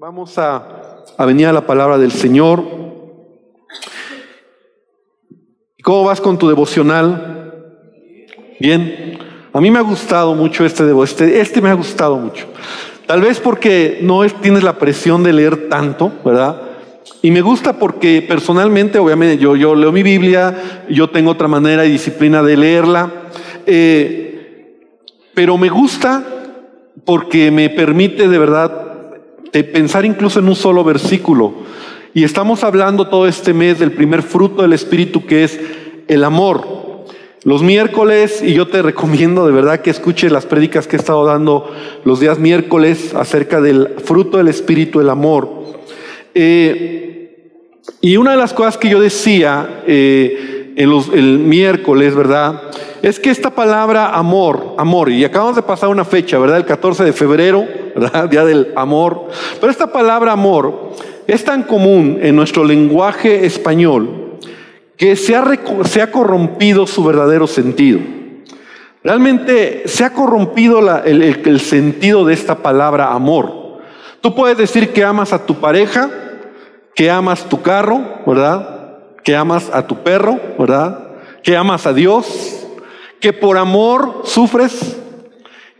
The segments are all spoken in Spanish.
Vamos a, venir a la palabra del Señor. ¿Cómo vas con tu devocional? Bien. A mí me ha gustado mucho este devocional. Este, este me ha gustado mucho. Tal vez porque no es, tienes la presión de leer tanto, ¿verdad? Y me gusta porque personalmente, obviamente, yo, yo leo mi Biblia, yo tengo otra manera y disciplina de leerla, eh, pero me gusta porque me permite de verdad de pensar incluso en un solo versículo. Y estamos hablando todo este mes del primer fruto del Espíritu que es el amor. Los miércoles, y yo te recomiendo de verdad que escuches las prédicas que he estado dando los días miércoles acerca del fruto del Espíritu, el amor. Eh, y una de las cosas que yo decía eh, en los, el miércoles, ¿verdad? Es que esta palabra amor, amor, y acabamos de pasar una fecha, ¿verdad? El 14 de febrero, ¿verdad? Día del amor. Pero esta palabra amor es tan común en nuestro lenguaje español que se ha, se ha corrompido su verdadero sentido. Realmente se ha corrompido el, el, el sentido de esta palabra amor. Tú puedes decir que amas a tu pareja, que amas tu carro, ¿verdad? Que amas a tu perro, ¿verdad? Que amas a Dios, que por amor sufres.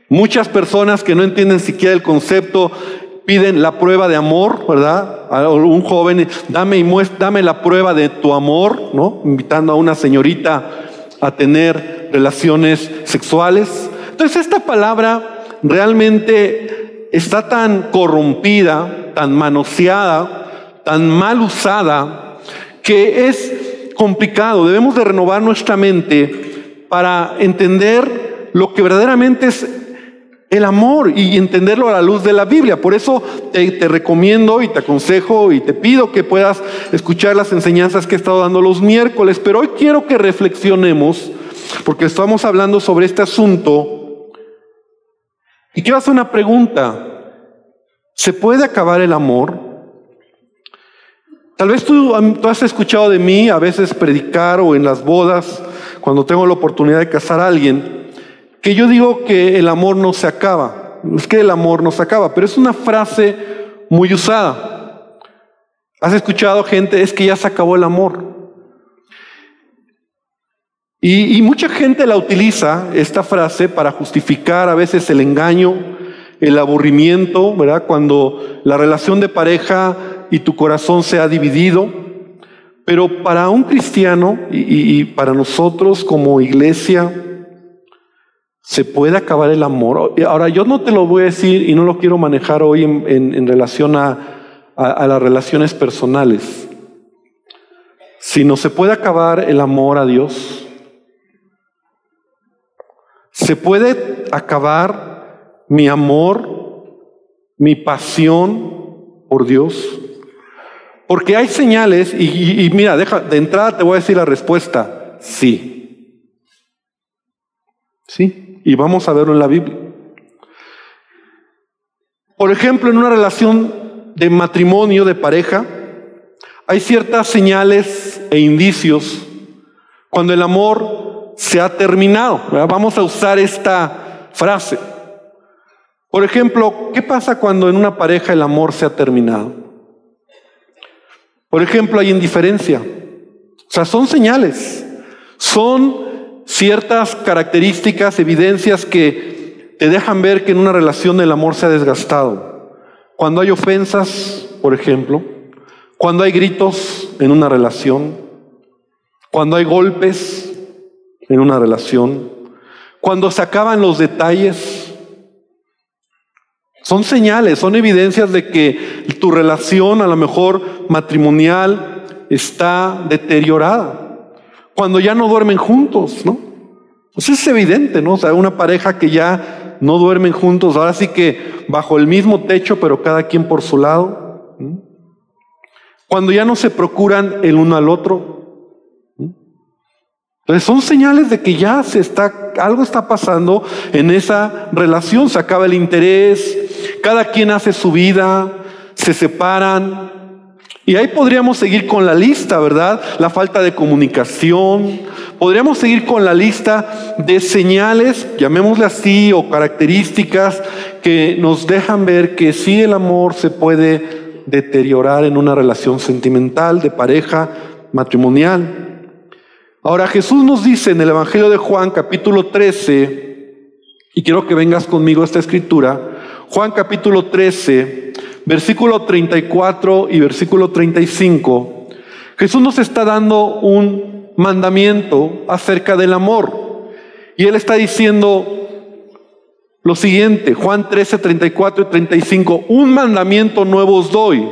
Muchas personas que no entienden siquiera el concepto piden la prueba de amor, ¿verdad? A un joven, dame la prueba de tu amor, ¿no? Invitando a una señorita a tener relaciones sexuales. Entonces esta palabra realmente está tan corrompida, tan manoseada, tan mal usada, que es complicado. Debemos de renovar nuestra mente para entender lo que verdaderamente es el amor y entenderlo a la luz de la Biblia. Por eso te, recomiendo y te aconsejo y te pido que puedas escuchar las enseñanzas que he estado dando los miércoles. Pero hoy quiero que reflexionemos, porque estamos hablando sobre este asunto. Y quiero hacer una pregunta. ¿Se puede acabar el amor? Tal vez tú, tú has escuchado de mí a veces predicar o en las bodas, cuando tengo la oportunidad de casar a alguien que yo digo que el amor no se acaba. Es que el amor no se acaba, pero es una frase muy usada. ¿Has escuchado gente? Es que ya se acabó el amor. Y, mucha gente la utiliza, esta frase, para justificar a veces el engaño, el aburrimiento, ¿verdad? Cuando la relación de pareja y tu corazón se ha dividido. Pero para un cristiano y, para nosotros como iglesia, ¿Se puede acabar el amor? Ahora, yo no te lo voy a decir y no lo quiero manejar hoy en, relación a, a, a, las relaciones personales, sino se puede acabar el amor a Dios. Se puede acabar mi amor, mi pasión por Dios. Porque hay señales, y, mira, deja, de entrada te voy a decir la respuesta, sí. Sí. Y vamos a verlo en la Biblia. Por ejemplo, en una relación de matrimonio, de pareja, hay ciertas señales e indicios cuando el amor se ha terminado. Vamos a usar esta frase. Por ejemplo, ¿qué pasa cuando en una pareja el amor se ha terminado? Por ejemplo, hay indiferencia. O sea, son señales. Son ciertas características, evidencias que te dejan ver que en una relación el amor se ha desgastado. Cuando hay ofensas, por ejemplo, cuando hay gritos en una relación, cuando hay golpes en una relación, cuando se acaban los detalles, son señales, son evidencias de que tu relación a lo mejor matrimonial está deteriorada cuando ya no duermen juntos, ¿no? Pues es evidente, ¿no? O sea, una pareja que ya no duermen juntos, ahora sí que bajo el mismo techo, pero cada quien por su lado. Cuando ya no se procuran el uno al otro. Entonces son señales de que ya se está, algo está pasando en esa relación, se acaba el interés, cada quien hace su vida, se separan, y ahí podríamos seguir con la lista, ¿verdad? La falta de comunicación. Podríamos seguir con la lista de señales, llamémosle así, o características que nos dejan ver que sí el amor se puede deteriorar en una relación sentimental, de pareja, matrimonial. Ahora Jesús nos dice en el Evangelio de Juan capítulo 13, y quiero que vengas conmigo a esta escritura, Juan capítulo 13, versículo 34 y versículo 35, Jesús nos está dando un mandamiento acerca del amor. Y él está diciendo lo siguiente, Juan 13, 34 y 35, un mandamiento nuevo os doy,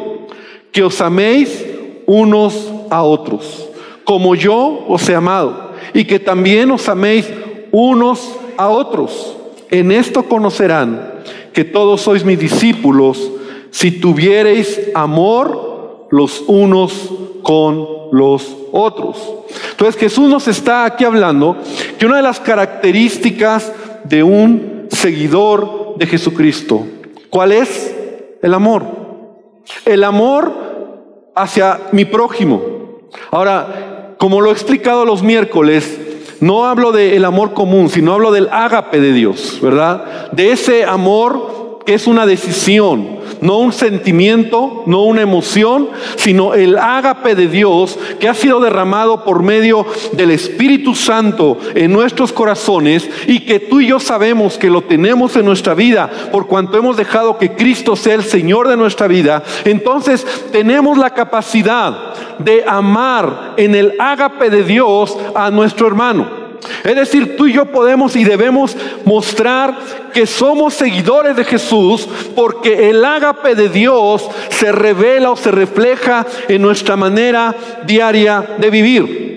que os améis unos a otros, como yo os he amado, y que también os améis unos a otros. En esto conocerán que todos sois mis discípulos, si tuviereis amor los unos con los otros. Entonces Jesús nos está aquí hablando que una de las características de un seguidor de Jesucristo, ¿cuál es? El amor. El amor hacia mi prójimo. Ahora, como lo he explicado los miércoles, no hablo del amor común, sino hablo del ágape de Dios, ¿verdad? De ese amor que es una decisión, no un sentimiento, no una emoción, sino el ágape de Dios que ha sido derramado por medio del Espíritu Santo en nuestros corazones y que tú y yo sabemos que lo tenemos en nuestra vida por cuanto hemos dejado que Cristo sea el Señor de nuestra vida, entonces tenemos la capacidad de amar en el ágape de Dios a nuestro hermano. Es decir, tú y yo podemos y debemos mostrar que somos seguidores de Jesús porque el ágape de Dios se revela o se refleja en nuestra manera diaria de vivir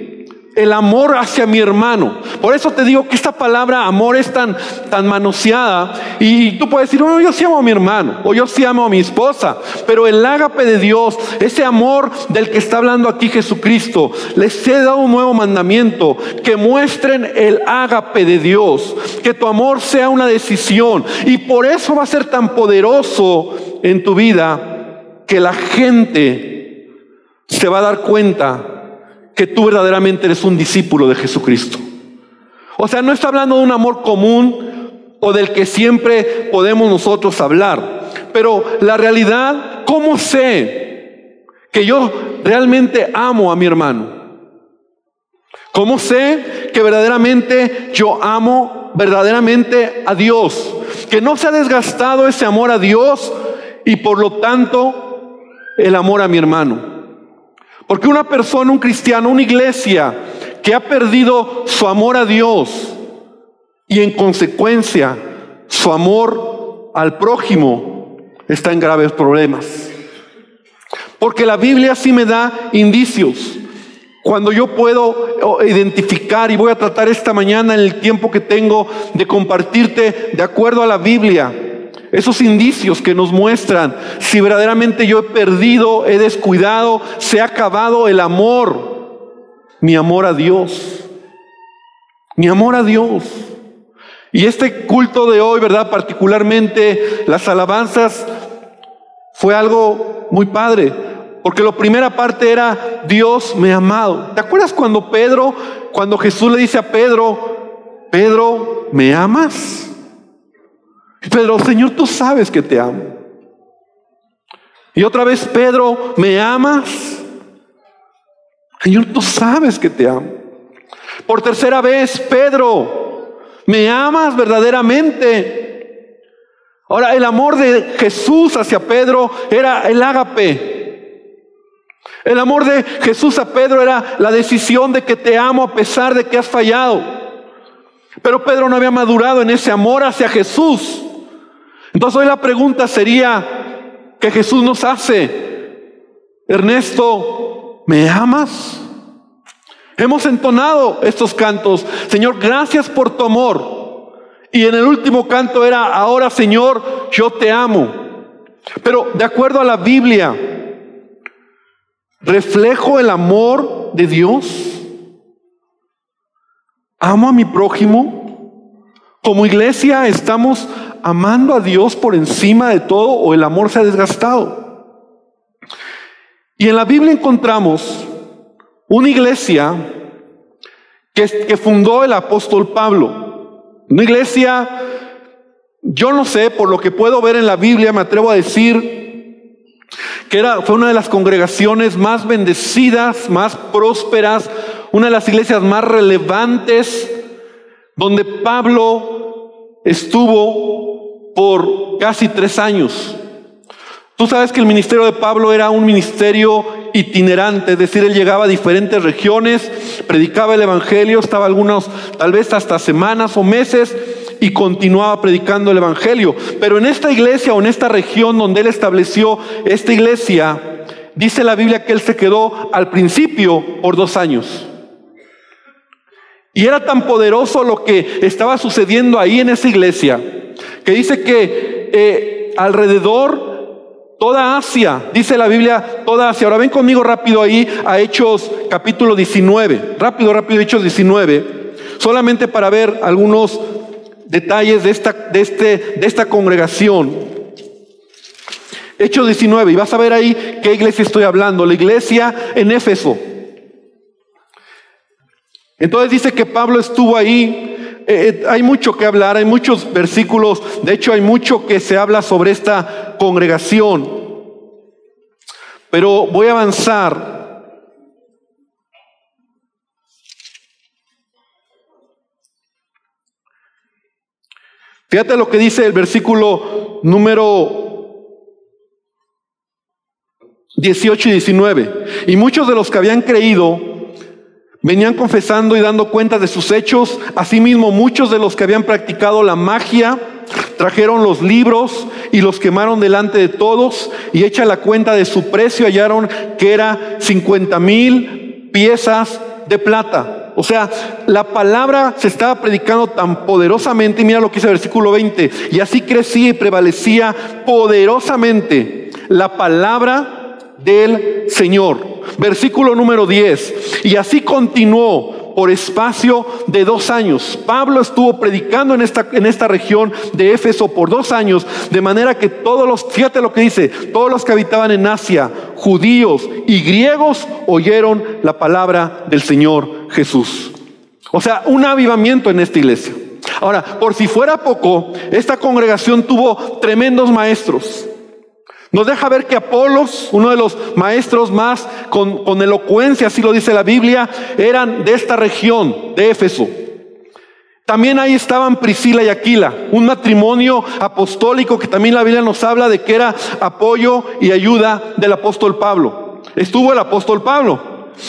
el amor hacia mi hermano. Por eso te digo que esta palabra amor es tan, tan manoseada. Y tú puedes decir, yo sí amo a mi hermano o yo sí amo a mi esposa, pero el ágape de Dios, ese amor del que está hablando aquí Jesucristo, les he dado un nuevo mandamiento, que muestren el ágape de Dios, que tu amor sea una decisión. Y por eso va a ser tan poderoso en tu vida que la gente se va a dar cuenta que tú verdaderamente eres un discípulo de Jesucristo. O sea, no está hablando de un amor común o del que siempre podemos nosotros hablar. Pero la realidad, ¿cómo sé que yo realmente amo a mi hermano? ¿Cómo sé que verdaderamente yo amo verdaderamente a Dios? Que no se ha desgastado ese amor a Dios y por lo tanto el amor a mi hermano. Porque una persona, un cristiano, una iglesia que ha perdido su amor a Dios y en consecuencia su amor al prójimo está en graves problemas. Porque la Biblia sí me da indicios. Cuando yo puedo identificar, y voy a tratar esta mañana en el tiempo que tengo de compartirte de acuerdo a la Biblia, esos indicios que nos muestran si verdaderamente yo he perdido, he descuidado, se ha acabado el amor, mi amor a Dios, mi amor a Dios. Y este culto de hoy, ¿verdad? Particularmente las alabanzas, fue algo muy padre, porque la primera parte era Dios me ha amado. ¿Te acuerdas cuando Pedro, cuando Jesús le dice a Pedro, Pedro, ¿me amas? Pedro, Señor, tú sabes que te amo. Y otra vez, Pedro, ¿me amas? Señor, tú sabes que te amo. Por tercera vez, Pedro, ¿me amas verdaderamente? Ahora, el amor de Jesús hacia Pedro era el ágape. El amor de Jesús a Pedro era la decisión de que te amo a pesar de que has fallado. Pero Pedro no había madurado en ese amor hacia Jesús. Entonces hoy la pregunta sería que Jesús nos hace, Ernesto, ¿me amas? Hemos entonado estos cantos, Señor, gracias por tu amor. Y en el último canto era, ahora Señor, yo te amo. Pero de acuerdo a la Biblia, ¿reflejo el amor de Dios? ¿Amo a mi prójimo? Como iglesia estamos amando a Dios por encima de todo o el amor se ha desgastado. Y en la Biblia encontramos una iglesia que, fundó el apóstol Pablo, una iglesia yo no sé, por lo que puedo ver en la Biblia, me atrevo a decir que era, fue una de las congregaciones más bendecidas, más prósperas, una de las iglesias más relevantes, donde Pablo estuvo por casi tres años. Tú sabes que el ministerio de Pablo era un ministerio itinerante, es decir, él llegaba a diferentes regiones, predicaba el Evangelio, estaba algunos, tal vez hasta semanas o meses, y continuaba predicando el Evangelio. Pero en esta iglesia o en esta región donde él estableció esta iglesia, dice la Biblia que él se quedó al principio por dos años. Y era tan poderoso lo que estaba sucediendo ahí en esa iglesia, que dice que eh, alrededor Toda Asia, dice la Biblia, toda Asia. Ahora ven conmigo rápido ahí a Hechos capítulo 19. Rápido, rápido, Hechos 19. Solamente para ver algunos detalles de esta, de este, de esta congregación. Hechos 19. Y vas a ver ahí qué iglesia estoy hablando. La iglesia en Éfeso. Entonces dice que Pablo estuvo ahí eh, eh, hay mucho que hablar, hay muchos versículos, de hecho hay mucho que se habla sobre esta congregación. Pero voy a avanzar. Fíjate lo que dice el versículo número 18 y 19. Y muchos de los que habían creído Venían confesando y dando cuenta de sus hechos. Asimismo, muchos de los que habían practicado la magia trajeron los libros y los quemaron delante de todos y hecha la cuenta de su precio hallaron que era 50 mil piezas de plata. O sea, la palabra se estaba predicando tan poderosamente, y mira lo que dice el versículo 20, y así crecía y prevalecía poderosamente la palabra del Señor. Versículo número 10. Y así continuó por espacio de dos años. Pablo estuvo predicando en esta, en esta región de Éfeso por dos años, de manera que todos los, fíjate lo que dice, todos los que habitaban en Asia, judíos y griegos, oyeron la palabra del Señor Jesús. O sea, un avivamiento en esta iglesia. Ahora, por si fuera poco, esta congregación tuvo tremendos maestros. Nos deja ver que Apolos, uno de los maestros más con, con, elocuencia, así lo dice la Biblia, eran de esta región, de Éfeso. También ahí estaban Priscila y Aquila, un matrimonio apostólico que también la Biblia nos habla de que era apoyo y ayuda del apóstol Pablo. Estuvo el apóstol Pablo,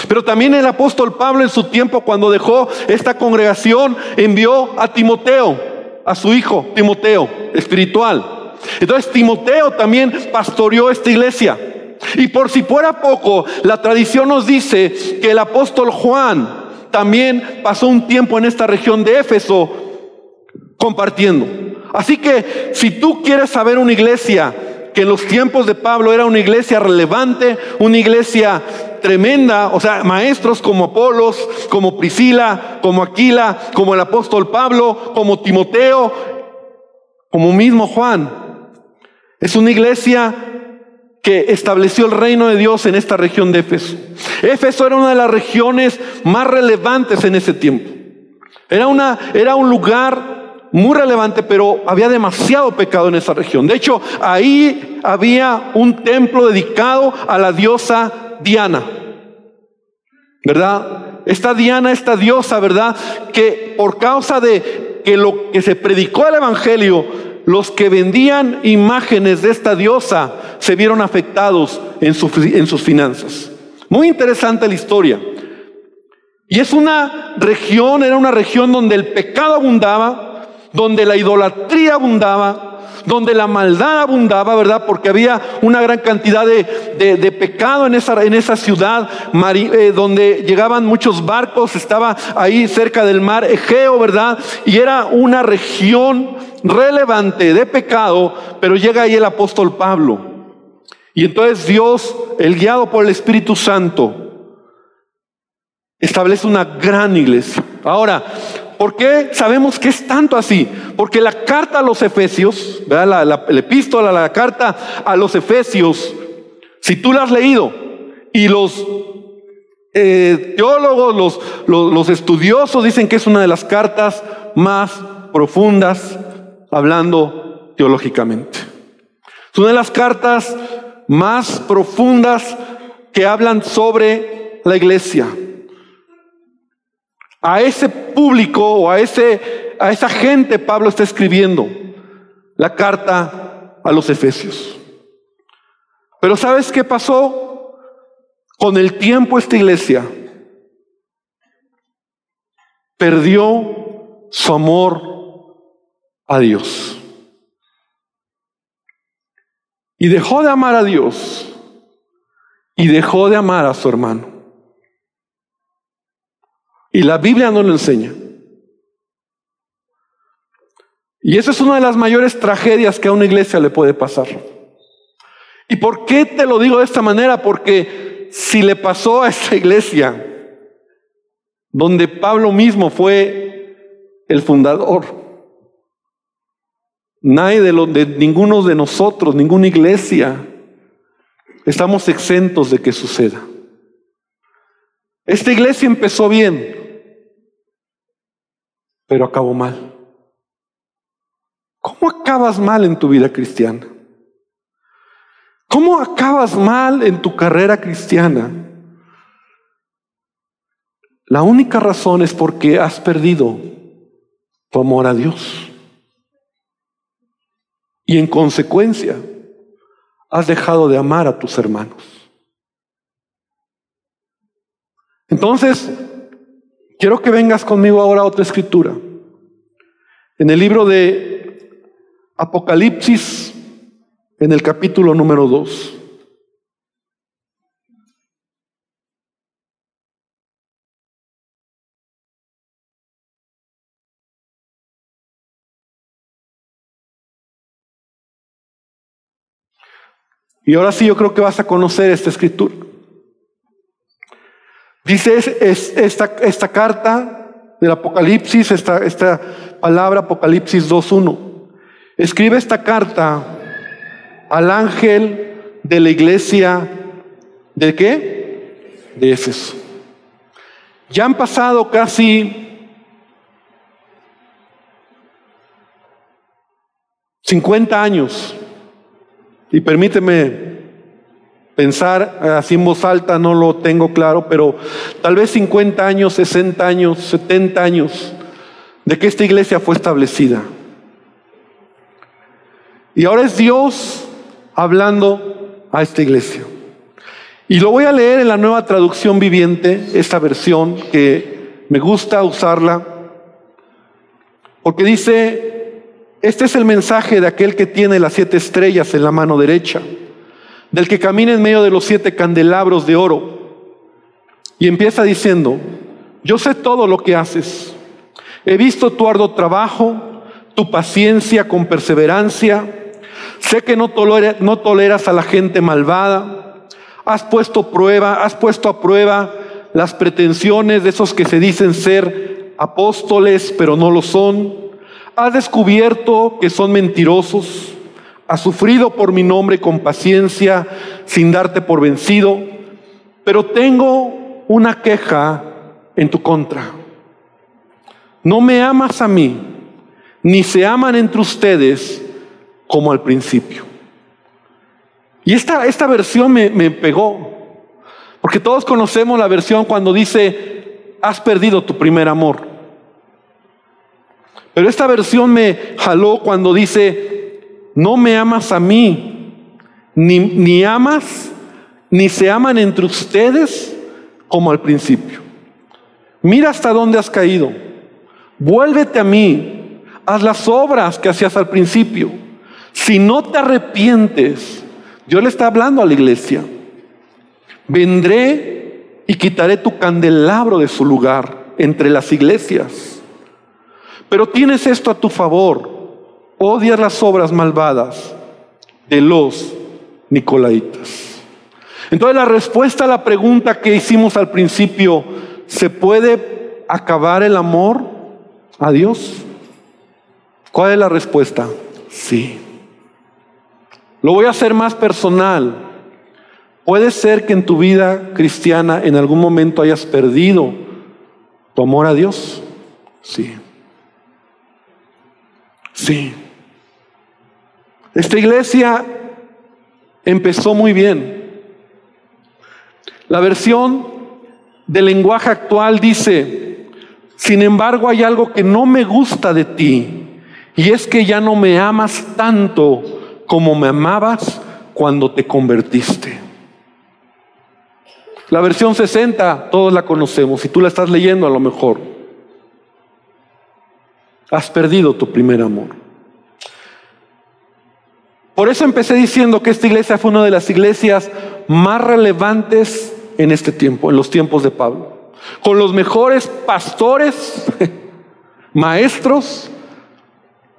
pero también el apóstol Pablo en su tiempo, cuando dejó esta congregación, envió a Timoteo, a su hijo Timoteo, espiritual. Entonces Timoteo también pastoreó esta iglesia. Y por si fuera poco, la tradición nos dice que el apóstol Juan también pasó un tiempo en esta región de Éfeso compartiendo. Así que si tú quieres saber una iglesia que en los tiempos de Pablo era una iglesia relevante, una iglesia tremenda, o sea, maestros como Apolos, como Priscila, como Aquila, como el apóstol Pablo, como Timoteo, como mismo Juan, es una iglesia que estableció el reino de Dios en esta región de Éfeso. Éfeso era una de las regiones más relevantes en ese tiempo. Era, una, era un lugar muy relevante, pero había demasiado pecado en esa región. De hecho, ahí había un templo dedicado a la diosa Diana. ¿Verdad? Esta Diana, esta diosa, ¿verdad? Que por causa de que lo que se predicó el Evangelio los que vendían imágenes de esta diosa se vieron afectados en, en, sus finanzas. Muy interesante la historia. Y es una región, era una región donde el pecado abundaba, donde la idolatría abundaba, donde la maldad abundaba, ¿verdad? Porque había una gran cantidad de, pecado en esa, en esa ciudad, eh, donde llegaban muchos barcos, estaba ahí cerca del mar Egeo, ¿verdad? Y era una región relevante de pecado, pero llega ahí el apóstol Pablo. Y entonces Dios, el guiado por el Espíritu Santo, establece una gran iglesia. Ahora, ¿Por qué sabemos que es tanto así? Porque la carta a los Efesios, la, la, la, epístola, la carta a los Efesios, si tú la has leído y los eh, teólogos, los, los, los estudiosos dicen que es una de las cartas más profundas hablando teológicamente. Es una de las cartas más profundas que hablan sobre la iglesia. A ese público o a, ese, a esa gente Pablo está escribiendo la carta a los efesios. Pero ¿sabes qué pasó? Con el tiempo esta iglesia perdió su amor a Dios. Y dejó de amar a Dios y dejó de amar a su hermano. Y la Biblia no lo enseña. Y esa es una de las mayores tragedias que a una iglesia le puede pasar. ¿Y por qué te lo digo de esta manera? Porque si le pasó a esta iglesia, donde Pablo mismo fue el fundador, nadie de, de ninguno de nosotros, ninguna iglesia, estamos exentos de que suceda. Esta iglesia empezó bien, pero acabó mal. ¿Cómo acabas mal en tu vida cristiana? ¿Cómo acabas mal en tu carrera cristiana? La única razón es porque has perdido tu amor a Dios. Y en consecuencia, has dejado de amar a tus hermanos. Entonces, quiero que vengas conmigo ahora a otra escritura. En el libro de Apocalipsis, en el capítulo número 2. Y ahora sí yo creo que vas a conocer esta escritura. Dice esta, carta del Apocalipsis, esta, esta palabra Apocalipsis 2.1. Escribe esta carta al ángel de la iglesia de qué? De Éfeso. Ya han pasado casi 50 años. Y permíteme pensar así en voz alta, no lo tengo claro, pero tal vez 50 años, 60 años, 70 años de que esta iglesia fue establecida. Y ahora es Dios hablando a esta iglesia. Y lo voy a leer en la nueva traducción viviente, esta versión que me gusta usarla, porque dice, este es el mensaje de aquel que tiene las siete estrellas en la mano derecha, del que camina en medio de los siete candelabros de oro. Y empieza diciendo, yo sé todo lo que haces, he visto tu arduo trabajo, tu paciencia con perseverancia, Sé que no, toleras a la gente malvada. Has puesto prueba, has puesto a prueba las pretensiones de esos que se dicen ser apóstoles, pero no lo son. Has descubierto que son mentirosos. Has sufrido por mi nombre con paciencia, sin darte por vencido. Pero tengo una queja en tu contra. No me amas a mí, ni se aman entre ustedes como al principio. Y esta, esta versión me, me pegó, porque todos conocemos la versión cuando dice, has perdido tu primer amor. Pero esta versión me jaló cuando dice, no me amas a mí, ni, ni amas, ni se aman entre ustedes como al principio. Mira hasta dónde has caído. Vuélvete a mí. Haz las obras que hacías al principio. Si no te arrepientes, yo le está hablando a la iglesia, vendré y quitaré tu candelabro de su lugar entre las iglesias. Pero tienes esto a tu favor, odias las obras malvadas de los Nicolaitas. Entonces la respuesta a la pregunta que hicimos al principio, ¿se puede acabar el amor a Dios? ¿Cuál es la respuesta? Sí. Lo voy a hacer más personal. Puede ser que en tu vida cristiana en algún momento hayas perdido tu amor a Dios. Sí. Sí. Esta iglesia empezó muy bien. La versión del lenguaje actual dice, sin embargo hay algo que no me gusta de ti, y es que ya no me amas tanto como me amabas cuando te convertiste. La versión 60, todos la conocemos, si tú la estás leyendo a lo mejor, has perdido tu primer amor. Por eso empecé diciendo que esta iglesia fue una de las iglesias más relevantes en este tiempo, en los tiempos de Pablo. Con los mejores pastores, maestros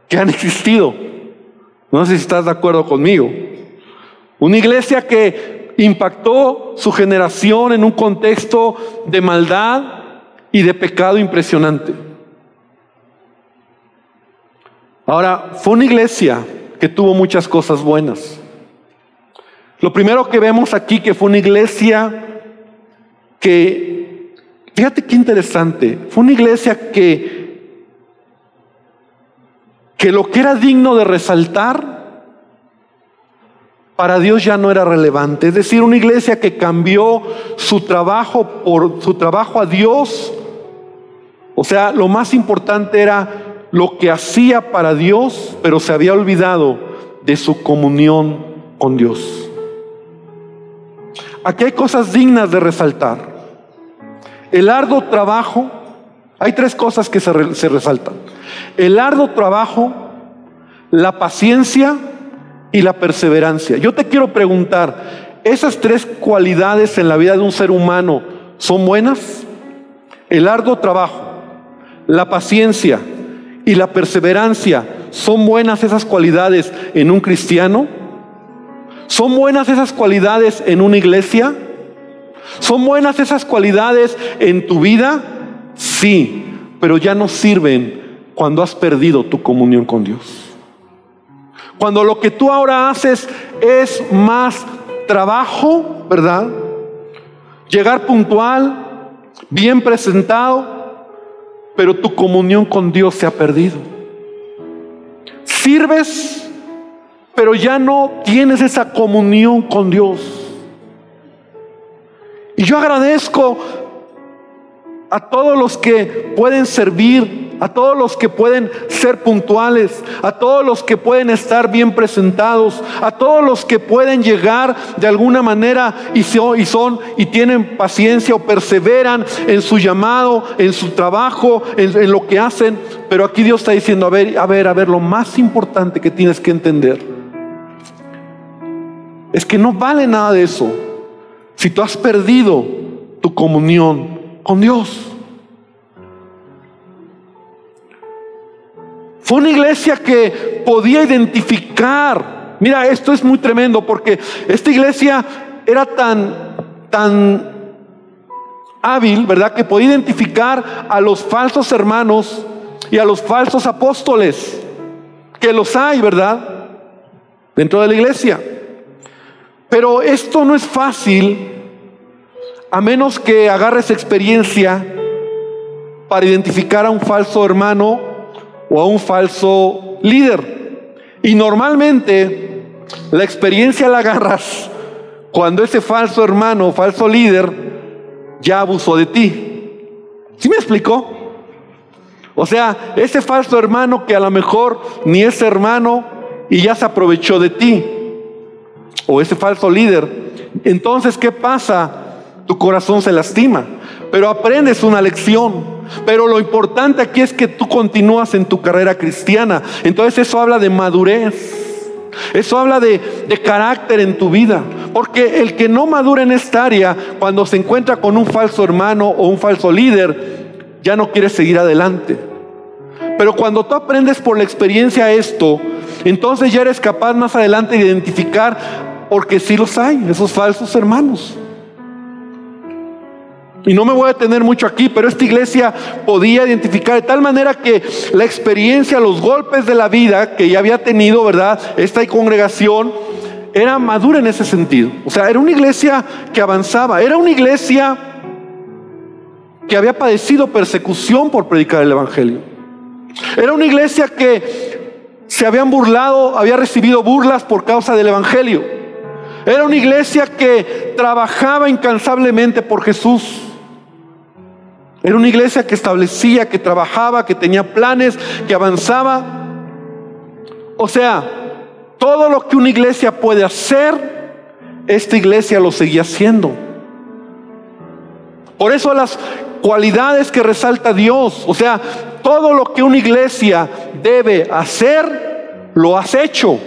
que han existido. No sé si estás de acuerdo conmigo. Una iglesia que impactó su generación en un contexto de maldad y de pecado impresionante. Ahora, fue una iglesia que tuvo muchas cosas buenas. Lo primero que vemos aquí que fue una iglesia que, fíjate qué interesante, fue una iglesia que, que lo que era digno de resaltar, para Dios ya no era relevante. Es decir, una iglesia que cambió su trabajo por su trabajo a Dios. O sea, lo más importante era lo que hacía para Dios, pero se había olvidado de su comunión con Dios. Aquí hay cosas dignas de resaltar. El arduo trabajo, hay tres cosas que se, resaltan. El arduo trabajo, la paciencia y la perseverancia. Yo te quiero preguntar, ¿esas tres cualidades en la vida de un ser humano son buenas? El arduo trabajo, la paciencia y la perseverancia, ¿son buenas esas cualidades en un cristiano? ¿Son buenas esas cualidades en una iglesia? ¿Son buenas esas cualidades en tu vida? Sí, pero ya no sirven cuando has perdido tu comunión con Dios. Cuando lo que tú ahora haces es más trabajo, ¿verdad? Llegar puntual, bien presentado, pero tu comunión con Dios se ha perdido. Sirves, pero ya no tienes esa comunión con Dios. Y yo agradezco a todos los que pueden servir a todos los que pueden ser puntuales, a todos los que pueden estar bien presentados, a todos los que pueden llegar de alguna manera y son y, tienen paciencia o perseveran en su llamado, en su trabajo, en, en lo que hacen. Pero aquí Dios está diciendo, a ver, a ver, a ver, lo más importante que tienes que entender es que no vale nada de eso si tú has perdido tu comunión con Dios. Una iglesia que podía identificar. Mira, esto es muy tremendo porque esta iglesia era tan, tan hábil, ¿verdad? Que podía identificar a los falsos hermanos y a los falsos apóstoles, que los hay, ¿verdad? Dentro de la iglesia. Pero esto no es fácil a menos que agarres experiencia para identificar a un falso hermano o a un falso líder. Y normalmente la experiencia la agarras cuando ese falso hermano, falso líder, ya abusó de ti. ¿Sí me explicó? O sea, ese falso hermano que a lo mejor ni es hermano y ya se aprovechó de ti. O ese falso líder. Entonces, ¿qué pasa? Tu corazón se lastima. Pero aprendes una lección. Pero lo importante aquí es que tú continúas en tu carrera cristiana. Entonces eso habla de madurez. Eso habla de, carácter en tu vida. Porque el que no madura en esta área, cuando se encuentra con un falso hermano o un falso líder, ya no quiere seguir adelante. Pero cuando tú aprendes por la experiencia esto, entonces ya eres capaz más adelante de identificar, porque sí los hay, esos falsos hermanos. Y no me voy a detener mucho aquí, pero esta iglesia podía identificar de tal manera que la experiencia, los golpes de la vida que ya había tenido, ¿verdad? Esta congregación era madura en ese sentido. O sea, era una iglesia que avanzaba, era una iglesia que había padecido persecución por predicar el Evangelio. Era una iglesia que se habían burlado, había recibido burlas por causa del Evangelio. Era una iglesia que trabajaba incansablemente por Jesús. Era una iglesia que establecía, que trabajaba, que tenía planes, que avanzaba. O sea, todo lo que una iglesia puede hacer, esta iglesia lo seguía haciendo. Por eso las cualidades que resalta Dios, o sea, todo lo que una iglesia debe hacer, lo has hecho.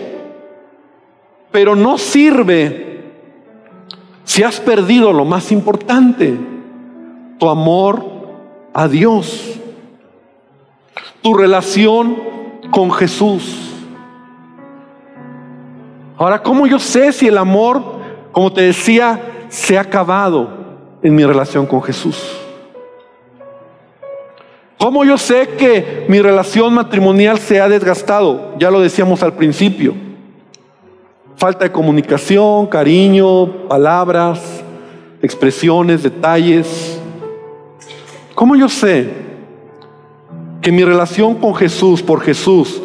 Pero no sirve si has perdido lo más importante, tu amor a Dios, tu relación con Jesús. Ahora, ¿cómo yo sé si el amor, como te decía, se ha acabado en mi relación con Jesús? ¿Cómo yo sé que mi relación matrimonial se ha desgastado? Ya lo decíamos al principio. Falta de comunicación, cariño, palabras, expresiones, detalles. ¿Cómo yo sé que mi relación con Jesús, por Jesús,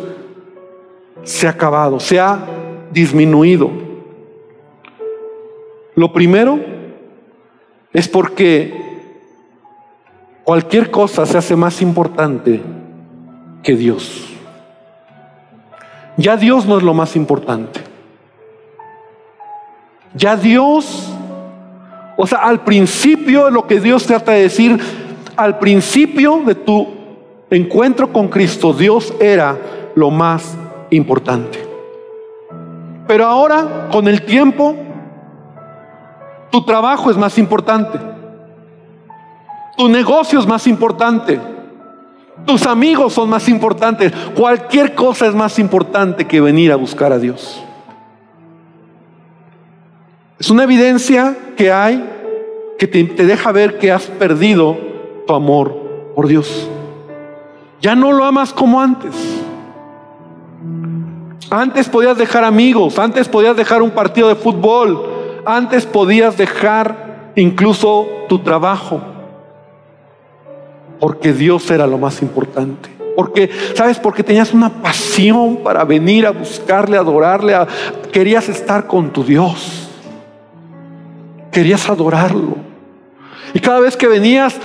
se ha acabado, se ha disminuido? Lo primero es porque Cualquier cosa se hace más importante que Dios. Ya Dios no es lo más importante. Ya Dios, o sea, al principio lo que Dios trata de decir, al principio de tu encuentro con Cristo, Dios era lo más importante. Pero ahora, con el tiempo, tu trabajo es más importante. Tu negocio es más importante. Tus amigos son más importantes. Cualquier cosa es más importante que venir a buscar a Dios. Es una evidencia que hay que te, deja ver que has perdido tu amor por Dios. Ya no lo amas como antes. Antes podías dejar amigos, antes podías dejar un partido de fútbol, antes podías dejar incluso tu trabajo porque Dios era lo más importante. Porque, ¿sabes? Porque tenías una pasión para venir a buscarle, adorarle, querías estar con tu Dios. Querías adorarlo. Y cada vez que venías,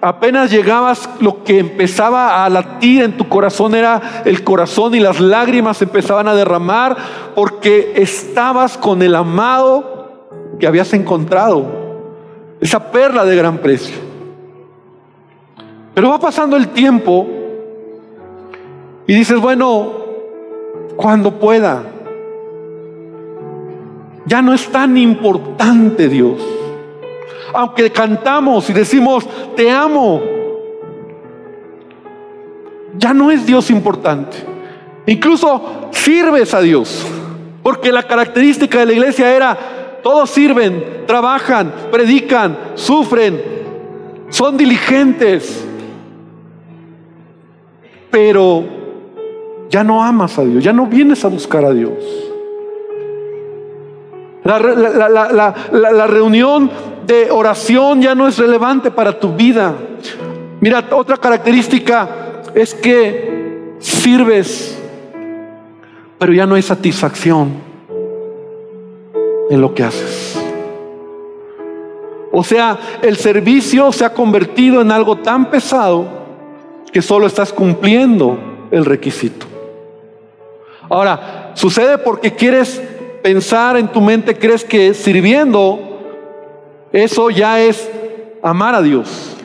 apenas llegabas, lo que empezaba a latir en tu corazón era el corazón y las lágrimas empezaban a derramar porque estabas con el amado que habías encontrado, esa perla de gran precio. Pero va pasando el tiempo y dices, bueno, cuando pueda. Ya no es tan importante Dios. Aunque cantamos y decimos, te amo, ya no es Dios importante. Incluso sirves a Dios. Porque la característica de la iglesia era, todos sirven, trabajan, predican, sufren, son diligentes pero ya no amas a Dios, ya no vienes a buscar a Dios. La, reunión de oración ya no es relevante para tu vida. Mira, otra característica es que sirves, pero ya no hay satisfacción en lo que haces. O sea, el servicio se ha convertido en algo tan pesado que solo estás cumpliendo el requisito. Ahora, sucede porque quieres pensar en tu mente, crees que sirviendo, eso ya es amar a Dios.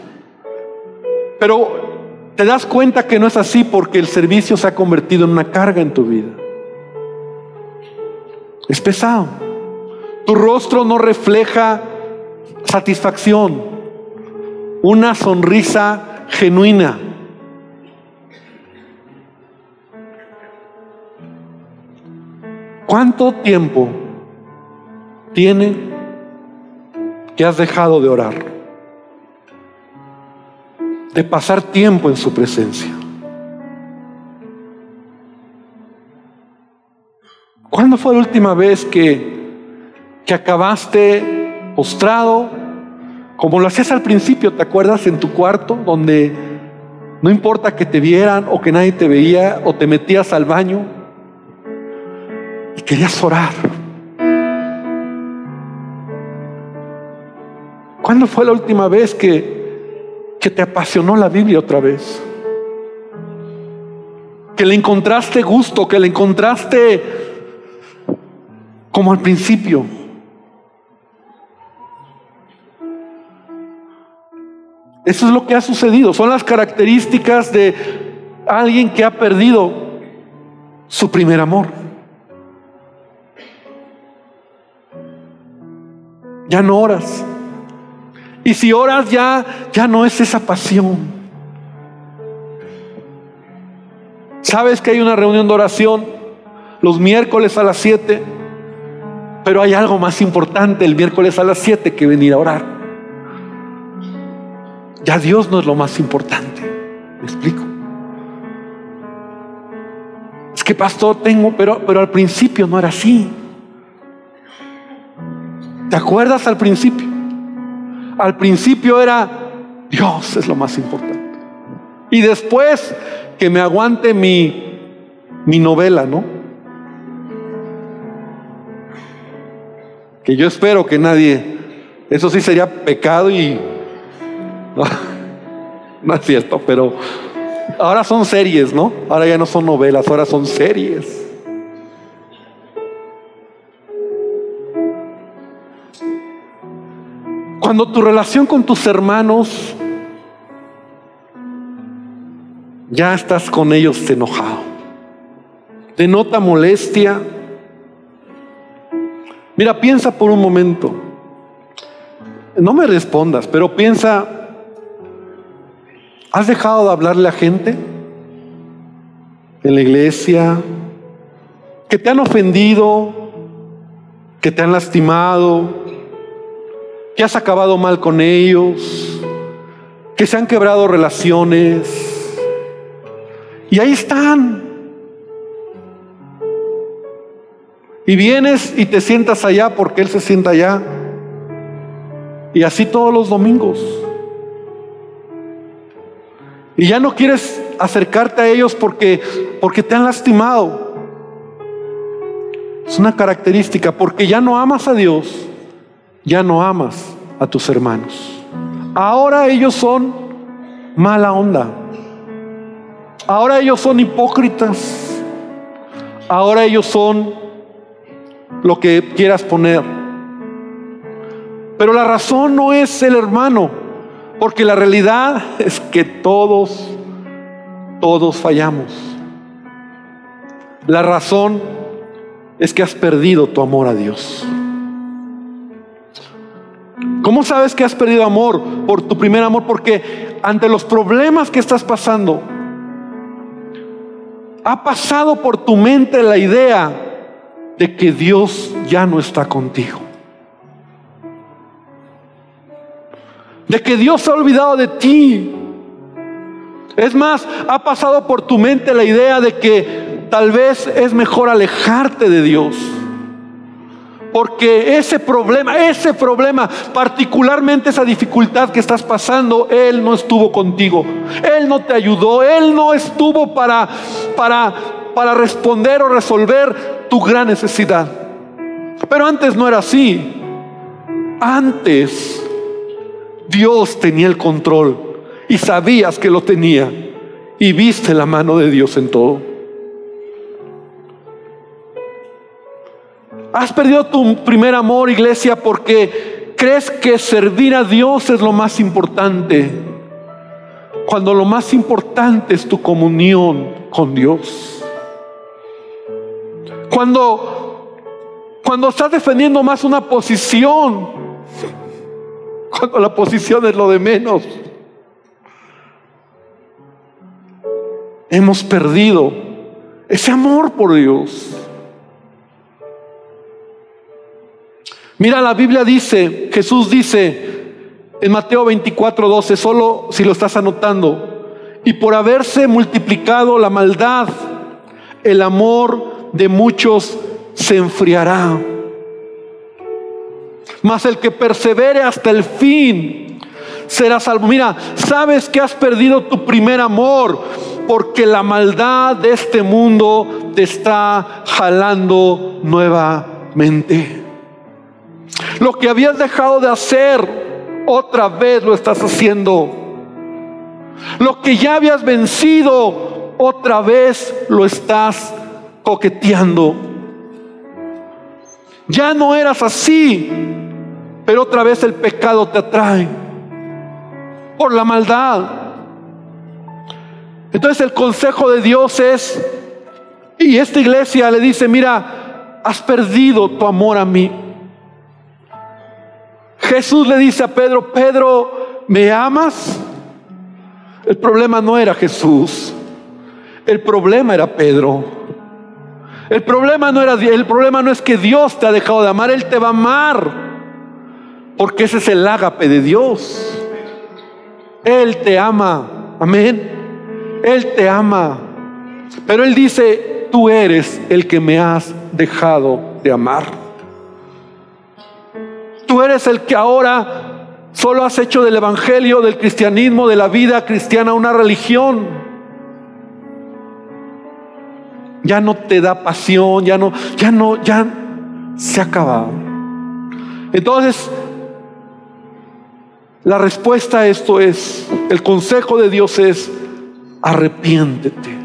Pero te das cuenta que no es así porque el servicio se ha convertido en una carga en tu vida. Es pesado. Tu rostro no refleja satisfacción, una sonrisa genuina. ¿Cuánto tiempo tiene has dejado de orar? De pasar tiempo en su presencia. ¿Cuándo fue la última vez que, que acabaste postrado, como lo hacías al principio, ¿te acuerdas? En tu cuarto, donde No importa que te vieran o que nadie te veía o te metías al baño y querías orar. ¿Cuándo fue la última vez que, que te apasionó la Biblia otra vez? Que le encontraste gusto, que le encontraste como al principio. Eso es lo que ha sucedido. Son las características de alguien que ha perdido su primer amor. Ya no oras. Y si oras ya, ya no es esa pasión. Sabes que hay una reunión de oración los miércoles a las 7, pero hay algo más importante el miércoles a las 7 que venir a orar. Ya Dios no es lo más importante. ¿Me explico? Es que pastor tengo, pero, pero al principio no era así. ¿Te acuerdas al principio? Al principio era Dios es lo más importante. Y después que me aguante mi, mi novela, ¿no? Que yo espero que nadie, eso sí sería pecado y no, no es cierto, pero ahora son series, ¿no? Ahora ya no son novelas, ahora son series. Cuando tu relación con tus hermanos, ya estás con ellos enojado, denota molestia. Mira, piensa por un momento. No me respondas, pero piensa, ¿has dejado de hablarle a gente en la iglesia que te han ofendido, que te han lastimado, que has acabado mal con ellos, que se han quebrado relaciones. Y ahí están. Y vienes y te sientas allá porque Él se sienta allá. Y así todos los domingos. Y ya no quieres acercarte a ellos porque, porque te han lastimado. Es una característica, porque ya no amas a Dios ya no amas a tus hermanos. Ahora ellos son mala onda. Ahora ellos son hipócritas. Ahora ellos son lo que quieras poner. Pero la razón no es el hermano, porque la realidad es que todos, todos fallamos. La razón es que has perdido tu amor a Dios. ¿Cómo sabes que has perdido amor por tu primer amor? Porque ante los problemas que estás pasando, ha pasado por tu mente la idea de que Dios ya no está contigo. De que Dios se ha olvidado de ti. Es más, ha pasado por tu mente la idea de que tal vez es mejor alejarte de Dios. Porque ese problema, ese problema, particularmente esa dificultad que estás pasando, Él no estuvo contigo. Él no te ayudó. Él no estuvo para, para, para responder o resolver tu gran necesidad. Pero antes no era así. Antes Dios tenía el control y sabías que lo tenía. Y viste la mano de Dios en todo. Has perdido tu primer amor, iglesia, porque crees que servir a Dios es lo más importante. Cuando lo más importante es tu comunión con Dios. Cuando, cuando estás defendiendo más una posición, cuando la posición es lo de menos. Hemos perdido ese amor por Dios. Mira, la Biblia dice, Jesús dice en Mateo 24, 12, solo si lo estás anotando, y por haberse multiplicado la maldad, el amor de muchos se enfriará. Mas el que persevere hasta el fin serás salvo. Mira, sabes que has perdido tu primer amor porque la maldad de este mundo te está jalando nuevamente. Lo que habías dejado de hacer, otra vez lo estás haciendo. Lo que ya habías vencido, otra vez lo estás coqueteando. Ya no eras así, pero otra vez el pecado te atrae por la maldad. Entonces el consejo de Dios es, y esta iglesia le dice, mira, has perdido tu amor a mí. Jesús le dice a Pedro, Pedro, ¿me amas? El problema no era Jesús, el problema era Pedro. El problema no era el problema no es que Dios te ha dejado de amar, él te va a amar. Porque ese es el ágape de Dios. Él te ama. Amén. Él te ama. Pero él dice, tú eres el que me has dejado de amar. Tú eres el que ahora solo has hecho del evangelio, del cristianismo, de la vida cristiana una religión. Ya no te da pasión, ya no, ya no, ya se ha acabado. Entonces, la respuesta a esto es, el consejo de Dios es, arrepiéntete.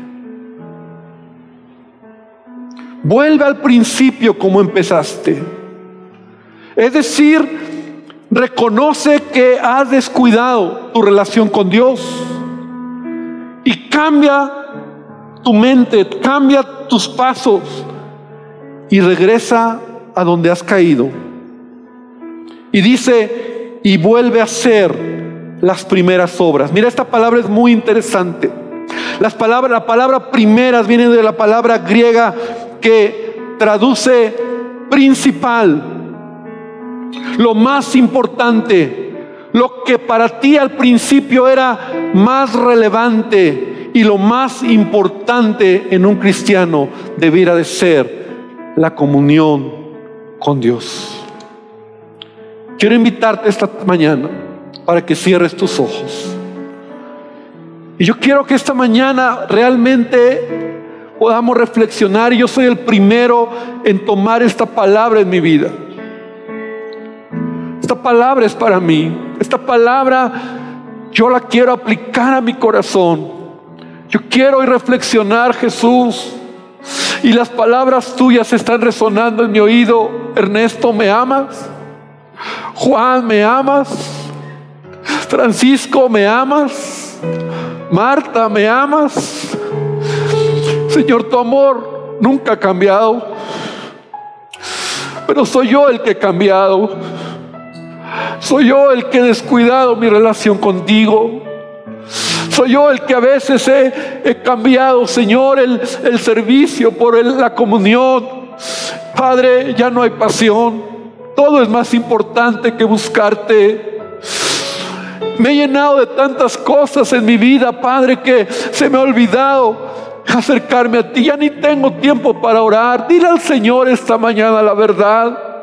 Vuelve al principio como empezaste. Es decir, reconoce que has descuidado tu relación con Dios y cambia tu mente, cambia tus pasos y regresa a donde has caído. Y dice, y vuelve a hacer las primeras obras. Mira, esta palabra es muy interesante. Las palabras, la palabra primeras viene de la palabra griega que traduce principal lo más importante, lo que para ti al principio era más relevante y lo más importante en un cristiano debiera de ser la comunión con Dios. Quiero invitarte esta mañana para que cierres tus ojos. Y yo quiero que esta mañana realmente podamos reflexionar. Y yo soy el primero en tomar esta palabra en mi vida. Esta palabra es para mí. Esta palabra yo la quiero aplicar a mi corazón. Yo quiero ir reflexionar, Jesús. Y las palabras tuyas están resonando en mi oído. Ernesto, ¿me amas? Juan, ¿me amas? Francisco, ¿me amas? Marta, ¿me amas? Señor, tu amor nunca ha cambiado. Pero soy yo el que he cambiado. Soy yo el que he descuidado mi relación contigo. Soy yo el que a veces he, cambiado, Señor, el, servicio por la comunión. Padre, ya no hay pasión. Todo es más importante que buscarte. Me he llenado de tantas cosas en mi vida, Padre, que se me ha olvidado acercarme a ti. Ya ni tengo tiempo para orar. Dile al Señor esta mañana la verdad.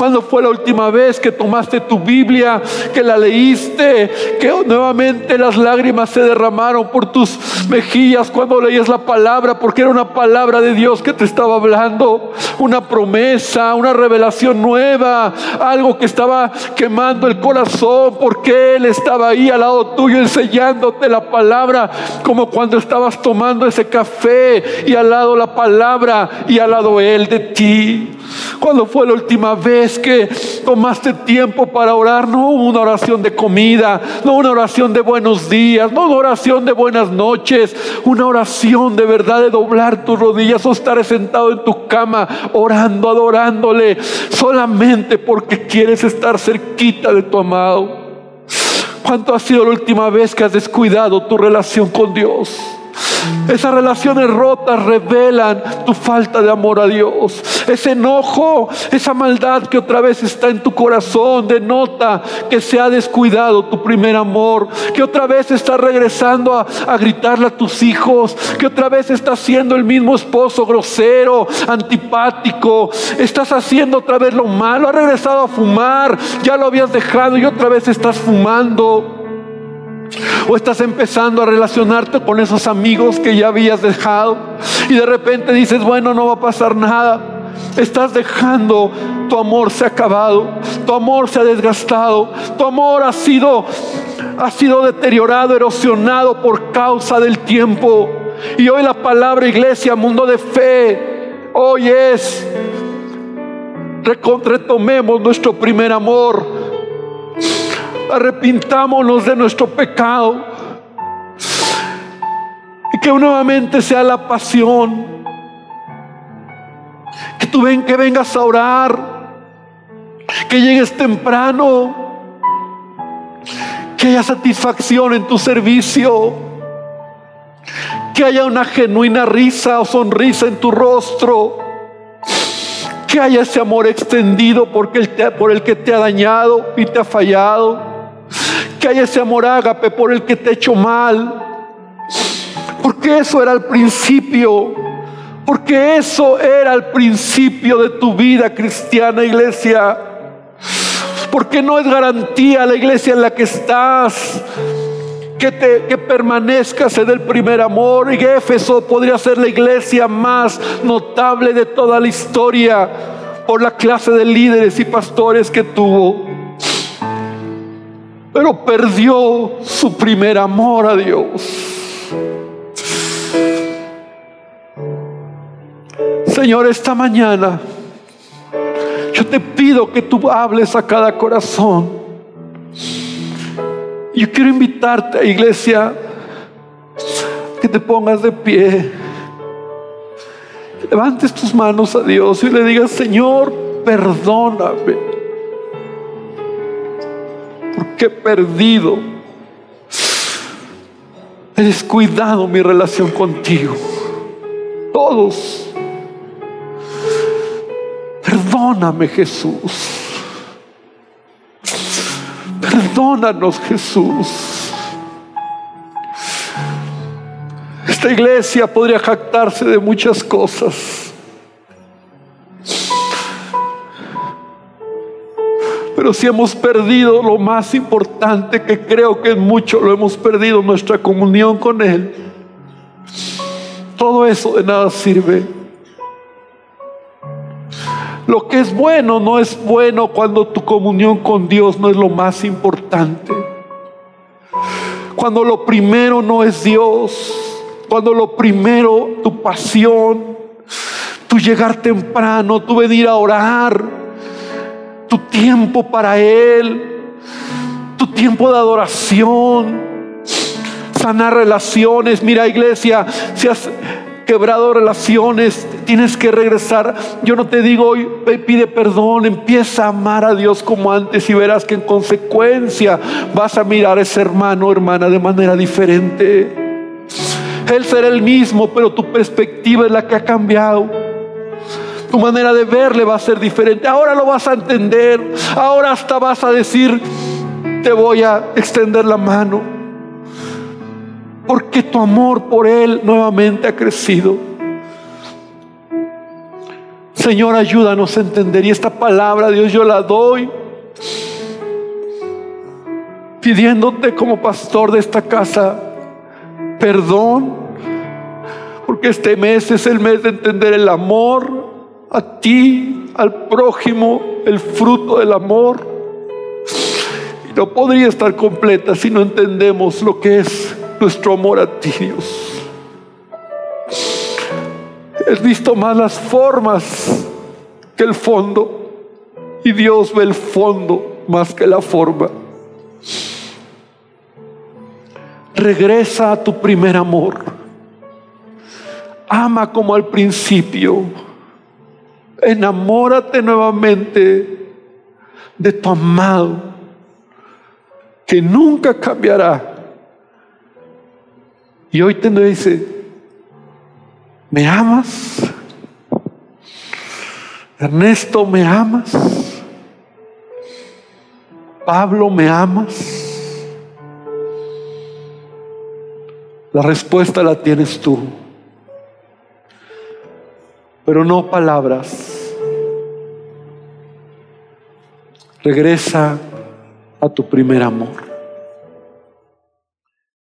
¿Cuándo fue la última vez que tomaste tu Biblia, que la leíste, que nuevamente las lágrimas se derramaron por tus mejillas cuando leías la palabra, porque era una palabra de Dios que te estaba hablando, una promesa, una revelación nueva, algo que estaba quemando el corazón, porque Él estaba ahí al lado tuyo enseñándote la palabra, como cuando estabas tomando ese café y al lado la palabra y al lado Él de ti. Cuando fue la última vez que tomaste tiempo para orar? No una oración de comida, no una oración de buenos días, no una oración de buenas noches, una oración de verdad de doblar tus rodillas o estar sentado en tu cama orando, adorándole, solamente porque quieres estar cerquita de tu amado. ¿Cuánto ha sido la última vez que has descuidado tu relación con Dios? Esas relaciones rotas revelan tu falta de amor a Dios. Ese enojo, esa maldad que otra vez está en tu corazón denota que se ha descuidado tu primer amor. Que otra vez estás regresando a, gritarle a tus hijos. Que otra vez estás siendo el mismo esposo grosero, antipático. Estás haciendo otra vez lo malo. Has regresado a fumar. Ya lo habías dejado y otra vez estás fumando. O estás empezando a relacionarte con esos amigos que ya habías dejado y de repente dices, bueno, no va a pasar nada. Estás dejando, tu amor se ha acabado, tu amor se ha desgastado, tu amor ha sido ha sido deteriorado, erosionado por causa del tiempo. Y hoy la palabra iglesia, mundo de fe, hoy es retomemos nuestro primer amor. Arrepintámonos de nuestro pecado. Y que nuevamente sea la pasión. Que tú ven, que vengas a orar. Que llegues temprano. Que haya satisfacción en tu servicio. Que haya una genuina risa o sonrisa en tu rostro que haya ese amor extendido porque por el que te ha dañado y te ha fallado. Que haya ese amor ágape por el que te ha hecho mal. Porque eso era el principio. Porque eso era el principio de tu vida cristiana, iglesia. Porque no es garantía la iglesia en la que estás que, te, que permanezcas en el primer amor. Y Éfeso podría ser la iglesia más notable de toda la historia por la clase de líderes y pastores que tuvo. Pero perdió su primer amor a Dios. Señor, esta mañana yo te pido que tú hables a cada corazón. Yo quiero invitarte, iglesia, que te pongas de pie. Levantes tus manos a Dios y le digas, Señor, perdóname. Porque he perdido. He descuidado mi relación contigo. Todos. Perdóname, Jesús. Perdónanos, Jesús. Esta iglesia podría jactarse de muchas cosas. Pero si hemos perdido lo más importante, que creo que en mucho lo hemos perdido, nuestra comunión con Él, todo eso de nada sirve. Lo que es bueno no es bueno cuando tu comunión con Dios no es lo más importante. Cuando lo primero no es Dios. Cuando lo primero, tu pasión, tu llegar temprano, tu venir a orar, tu tiempo para Él, tu tiempo de adoración, sanar relaciones. Mira iglesia, si has quebrado relaciones, tienes que regresar. Yo no te digo hoy, pide perdón, empieza a amar a Dios como antes y verás que en consecuencia vas a mirar a ese hermano hermana de manera diferente. Él será el mismo, pero tu perspectiva es la que ha cambiado. Tu manera de verle va a ser diferente. Ahora lo vas a entender. Ahora hasta vas a decir, te voy a extender la mano porque tu amor por Él nuevamente ha crecido. Señor, ayúdanos a entender. Y esta palabra, Dios, yo la doy pidiéndote como pastor de esta casa perdón, porque este mes es el mes de entender el amor a ti, al prójimo, el fruto del amor. Y no podría estar completa si no entendemos lo que es nuestro amor a ti, Dios. He visto más las formas que el fondo. Y Dios ve el fondo más que la forma. Regresa a tu primer amor. Ama como al principio. Enamórate nuevamente de tu amado, que nunca cambiará y hoy te dice, ¿me amas? Ernesto, ¿me amas? Pablo, ¿me amas? La respuesta la tienes tú, pero no palabras. Regresa a tu primer amor.